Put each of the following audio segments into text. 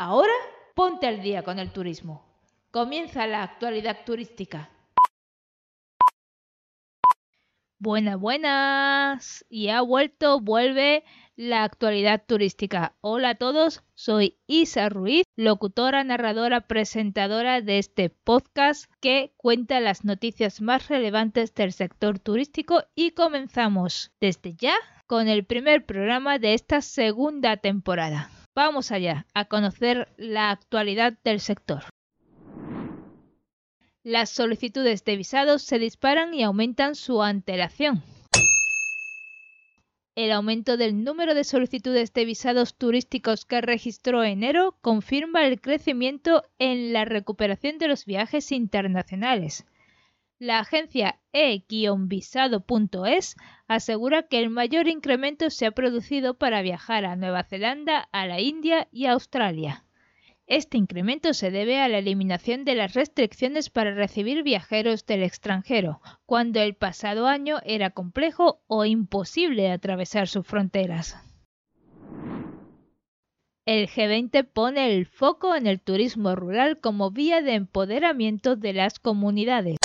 ahora ponte al día con el turismo. Comienza la actualidad turística. Buenas, buenas. Y ha vuelto, vuelve la actualidad turística. Hola a todos, soy Isa Ruiz, locutora, narradora, presentadora de este podcast que cuenta las noticias más relevantes del sector turístico y comenzamos desde ya con el primer programa de esta segunda temporada. Vamos allá a conocer la actualidad del sector. Las solicitudes de visados se disparan y aumentan su antelación. El aumento del número de solicitudes de visados turísticos que registró enero confirma el crecimiento en la recuperación de los viajes internacionales. La agencia e-visado.es asegura que el mayor incremento se ha producido para viajar a Nueva Zelanda, a la India y a Australia. Este incremento se debe a la eliminación de las restricciones para recibir viajeros del extranjero, cuando el pasado año era complejo o imposible atravesar sus fronteras. El G20 pone el foco en el turismo rural como vía de empoderamiento de las comunidades.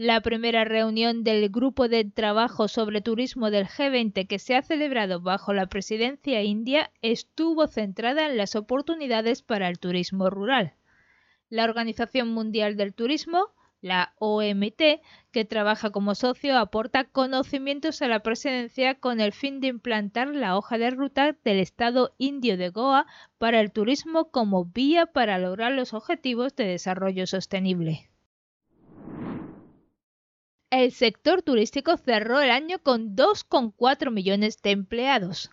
La primera reunión del Grupo de Trabajo sobre Turismo del G20 que se ha celebrado bajo la presidencia india estuvo centrada en las oportunidades para el turismo rural. La Organización Mundial del Turismo, la OMT, que trabaja como socio, aporta conocimientos a la presidencia con el fin de implantar la hoja de ruta del Estado indio de Goa para el turismo como vía para lograr los objetivos de desarrollo sostenible. El sector turístico cerró el año con 2,4 millones de empleados.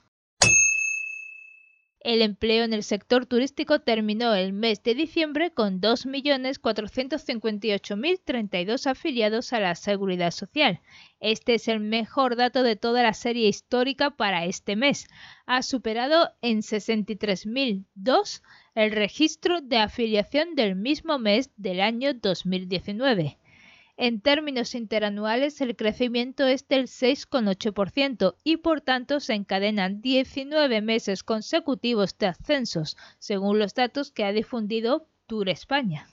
El empleo en el sector turístico terminó el mes de diciembre con 2.458.032 afiliados a la Seguridad Social. Este es el mejor dato de toda la serie histórica para este mes. Ha superado en 63.002 el registro de afiliación del mismo mes del año 2019. En términos interanuales, el crecimiento es del 6,8% y por tanto se encadenan 19 meses consecutivos de ascensos, según los datos que ha difundido Tour España.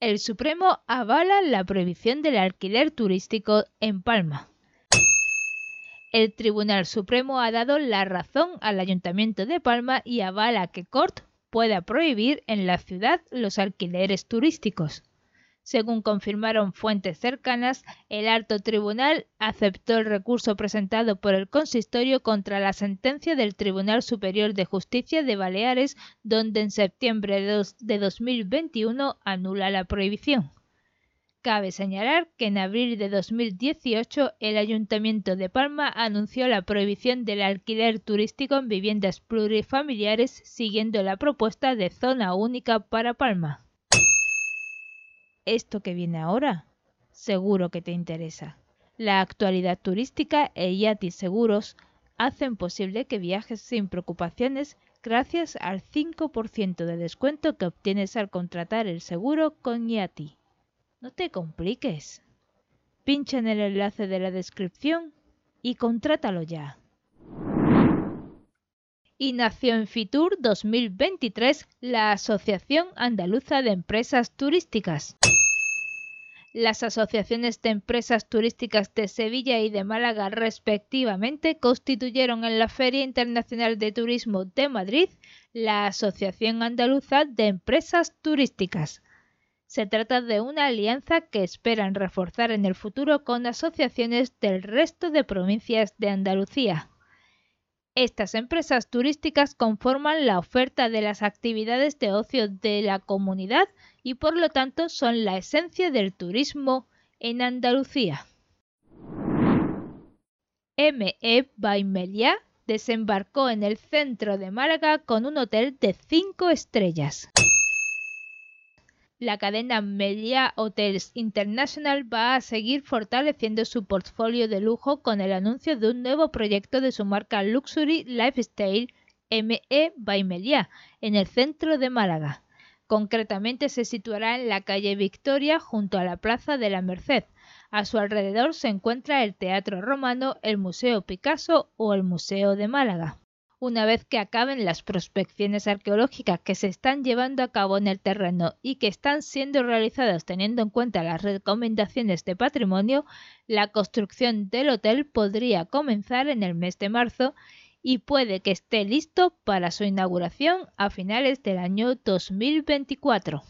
El Supremo avala la prohibición del alquiler turístico en Palma. El Tribunal Supremo ha dado la razón al Ayuntamiento de Palma y avala que Cort pueda prohibir en la ciudad los alquileres turísticos. Según confirmaron fuentes cercanas, el alto tribunal aceptó el recurso presentado por el consistorio contra la sentencia del Tribunal Superior de Justicia de Baleares, donde en septiembre de 2021 anula la prohibición. Cabe señalar que en abril de 2018 el Ayuntamiento de Palma anunció la prohibición del alquiler turístico en viviendas plurifamiliares siguiendo la propuesta de zona única para Palma esto que viene ahora seguro que te interesa. La actualidad turística e Yati Seguros hacen posible que viajes sin preocupaciones gracias al 5% de descuento que obtienes al contratar el seguro con Yati. No te compliques. Pincha en el enlace de la descripción y contrátalo ya. Y nació en Fitur 2023 la Asociación Andaluza de Empresas Turísticas. Las asociaciones de empresas turísticas de Sevilla y de Málaga respectivamente constituyeron en la Feria Internacional de Turismo de Madrid la Asociación Andaluza de Empresas Turísticas. Se trata de una alianza que esperan reforzar en el futuro con asociaciones del resto de provincias de Andalucía. Estas empresas turísticas conforman la oferta de las actividades de ocio de la comunidad y por lo tanto son la esencia del turismo en Andalucía. ME Baimelia desembarcó en el centro de Málaga con un hotel de 5 estrellas. La cadena Melia Hotels International va a seguir fortaleciendo su portfolio de lujo con el anuncio de un nuevo proyecto de su marca Luxury Lifestyle ME by Melia en el centro de Málaga. Concretamente se situará en la calle Victoria junto a la Plaza de la Merced. A su alrededor se encuentra el Teatro Romano, el Museo Picasso o el Museo de Málaga. Una vez que acaben las prospecciones arqueológicas que se están llevando a cabo en el terreno y que están siendo realizadas teniendo en cuenta las recomendaciones de patrimonio, la construcción del hotel podría comenzar en el mes de marzo y puede que esté listo para su inauguración a finales del año 2024.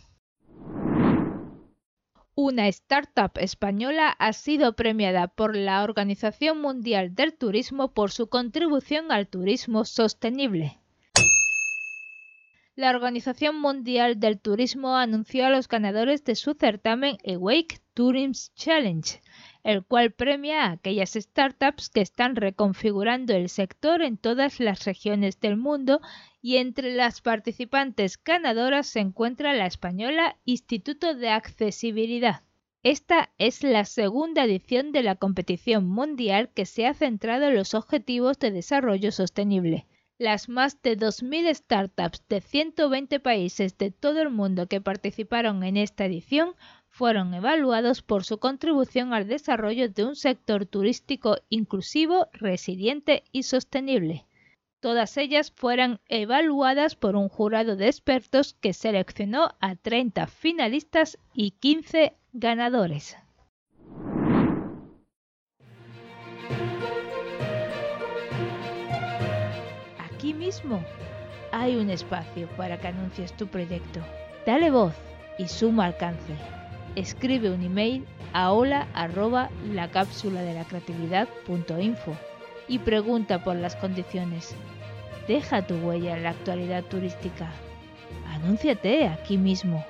Una startup española ha sido premiada por la Organización Mundial del Turismo por su contribución al turismo sostenible. La Organización Mundial del Turismo anunció a los ganadores de su certamen Awake Tourism Challenge, el cual premia a aquellas startups que están reconfigurando el sector en todas las regiones del mundo y entre las participantes ganadoras se encuentra la española Instituto de Accesibilidad. Esta es la segunda edición de la competición mundial que se ha centrado en los objetivos de desarrollo sostenible. Las más de 2.000 startups de 120 países de todo el mundo que participaron en esta edición fueron evaluados por su contribución al desarrollo de un sector turístico inclusivo, resiliente y sostenible. Todas ellas fueron evaluadas por un jurado de expertos que seleccionó a 30 finalistas y 15 ganadores. Aquí mismo hay un espacio para que anuncies tu proyecto. Dale voz y suma alcance. Escribe un email a hola arroba la cápsula de la creatividad.info y pregunta por las condiciones. Deja tu huella en la actualidad turística. Anúnciate aquí mismo.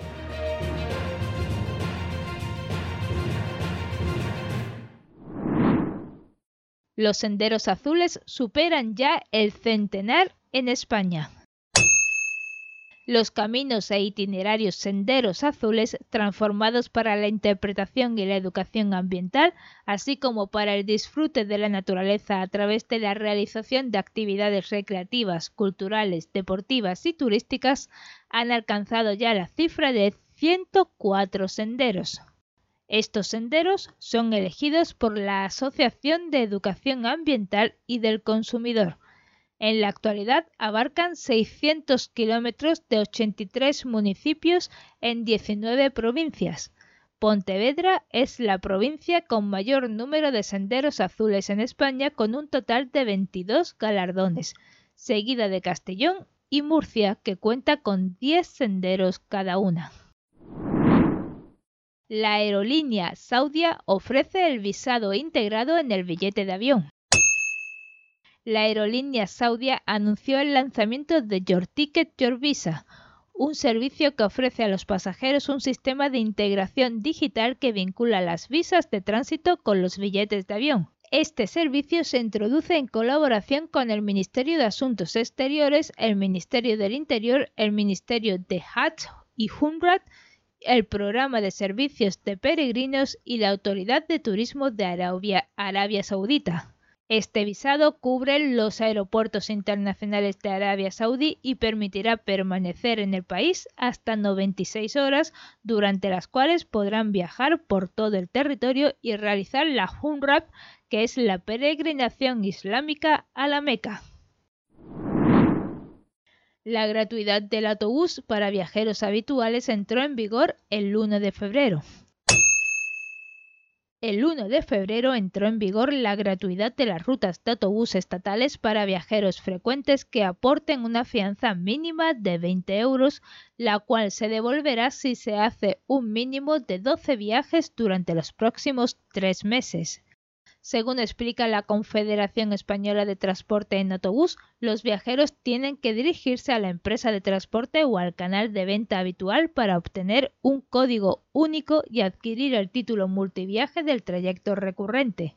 Los senderos azules superan ya el centenar en España. Los caminos e itinerarios senderos azules transformados para la interpretación y la educación ambiental, así como para el disfrute de la naturaleza a través de la realización de actividades recreativas, culturales, deportivas y turísticas, han alcanzado ya la cifra de 104 senderos. Estos senderos son elegidos por la Asociación de Educación Ambiental y del Consumidor. En la actualidad abarcan 600 kilómetros de 83 municipios en 19 provincias. Pontevedra es la provincia con mayor número de senderos azules en España con un total de 22 galardones, seguida de Castellón y Murcia que cuenta con 10 senderos cada una. La aerolínea Saudia ofrece el visado integrado en el billete de avión. La aerolínea Saudia anunció el lanzamiento de Your Ticket Your Visa, un servicio que ofrece a los pasajeros un sistema de integración digital que vincula las visas de tránsito con los billetes de avión. Este servicio se introduce en colaboración con el Ministerio de Asuntos Exteriores, el Ministerio del Interior, el Ministerio de Hajj y Humrat el Programa de Servicios de Peregrinos y la Autoridad de Turismo de Arabia, Arabia Saudita. Este visado cubre los aeropuertos internacionales de Arabia Saudí y permitirá permanecer en el país hasta 96 horas, durante las cuales podrán viajar por todo el territorio y realizar la Umrah, que es la peregrinación islámica a la Meca. La gratuidad del autobús para viajeros habituales entró en vigor el 1 de febrero. El 1 de febrero entró en vigor la gratuidad de las rutas de autobús estatales para viajeros frecuentes que aporten una fianza mínima de 20 euros, la cual se devolverá si se hace un mínimo de 12 viajes durante los próximos tres meses. Según explica la Confederación Española de Transporte en Autobús, los viajeros tienen que dirigirse a la empresa de transporte o al canal de venta habitual para obtener un código único y adquirir el título multiviaje del trayecto recurrente.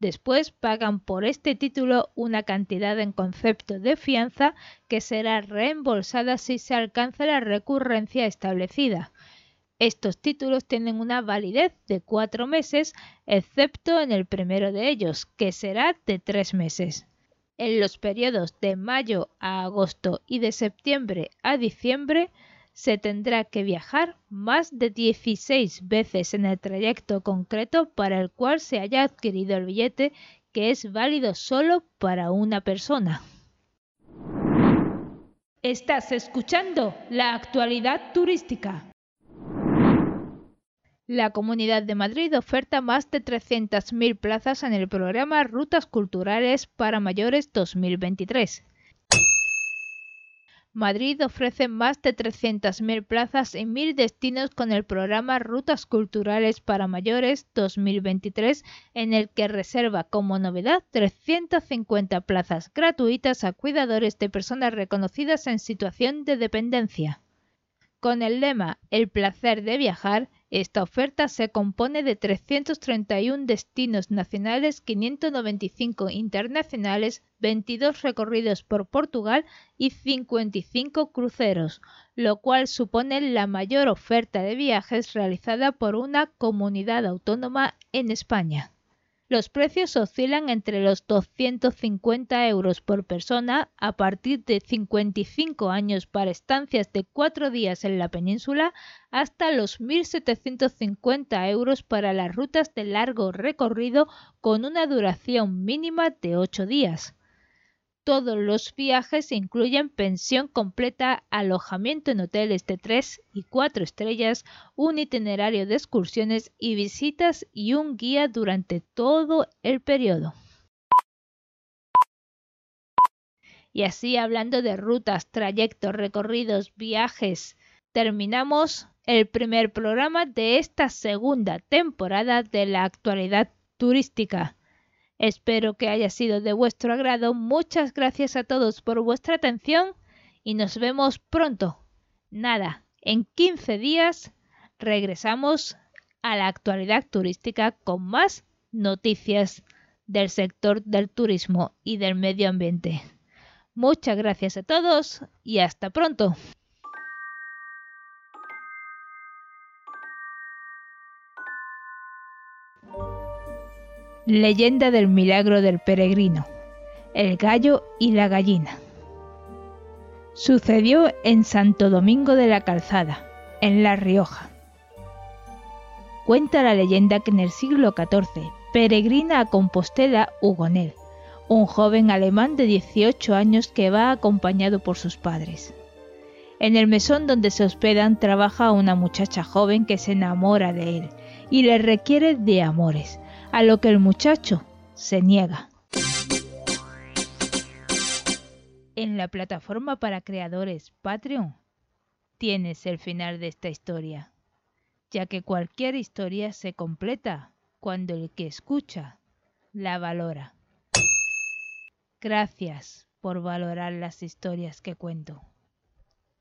Después pagan por este título una cantidad en concepto de fianza que será reembolsada si se alcanza la recurrencia establecida. Estos títulos tienen una validez de cuatro meses, excepto en el primero de ellos, que será de tres meses. En los periodos de mayo a agosto y de septiembre a diciembre se tendrá que viajar más de 16 veces en el trayecto concreto para el cual se haya adquirido el billete que es válido solo para una persona. Estás escuchando la actualidad turística. La Comunidad de Madrid oferta más de 300.000 plazas en el programa Rutas Culturales para Mayores 2023. Madrid ofrece más de 300.000 plazas en mil destinos con el programa Rutas Culturales para Mayores 2023, en el que reserva como novedad 350 plazas gratuitas a cuidadores de personas reconocidas en situación de dependencia. Con el lema El placer de viajar, esta oferta se compone de 331 destinos nacionales, 595 internacionales, 22 recorridos por Portugal y 55 cruceros, lo cual supone la mayor oferta de viajes realizada por una comunidad autónoma en España. Los precios oscilan entre los 250 euros por persona a partir de 55 años para estancias de 4 días en la península hasta los 1.750 euros para las rutas de largo recorrido con una duración mínima de 8 días. Todos los viajes incluyen pensión completa, alojamiento en hoteles de 3 y 4 estrellas, un itinerario de excursiones y visitas y un guía durante todo el periodo. Y así hablando de rutas, trayectos, recorridos, viajes, terminamos el primer programa de esta segunda temporada de la actualidad turística. Espero que haya sido de vuestro agrado. Muchas gracias a todos por vuestra atención y nos vemos pronto. Nada, en 15 días regresamos a la actualidad turística con más noticias del sector del turismo y del medio ambiente. Muchas gracias a todos y hasta pronto. Leyenda del milagro del peregrino, el gallo y la gallina. Sucedió en Santo Domingo de la Calzada, en La Rioja. Cuenta la leyenda que en el siglo XIV peregrina a Compostela Hugonel, un joven alemán de 18 años que va acompañado por sus padres. En el mesón donde se hospedan trabaja una muchacha joven que se enamora de él y le requiere de amores, a lo que el muchacho se niega. En la plataforma para creadores Patreon tienes el final de esta historia, ya que cualquier historia se completa cuando el que escucha la valora. Gracias por valorar las historias que cuento.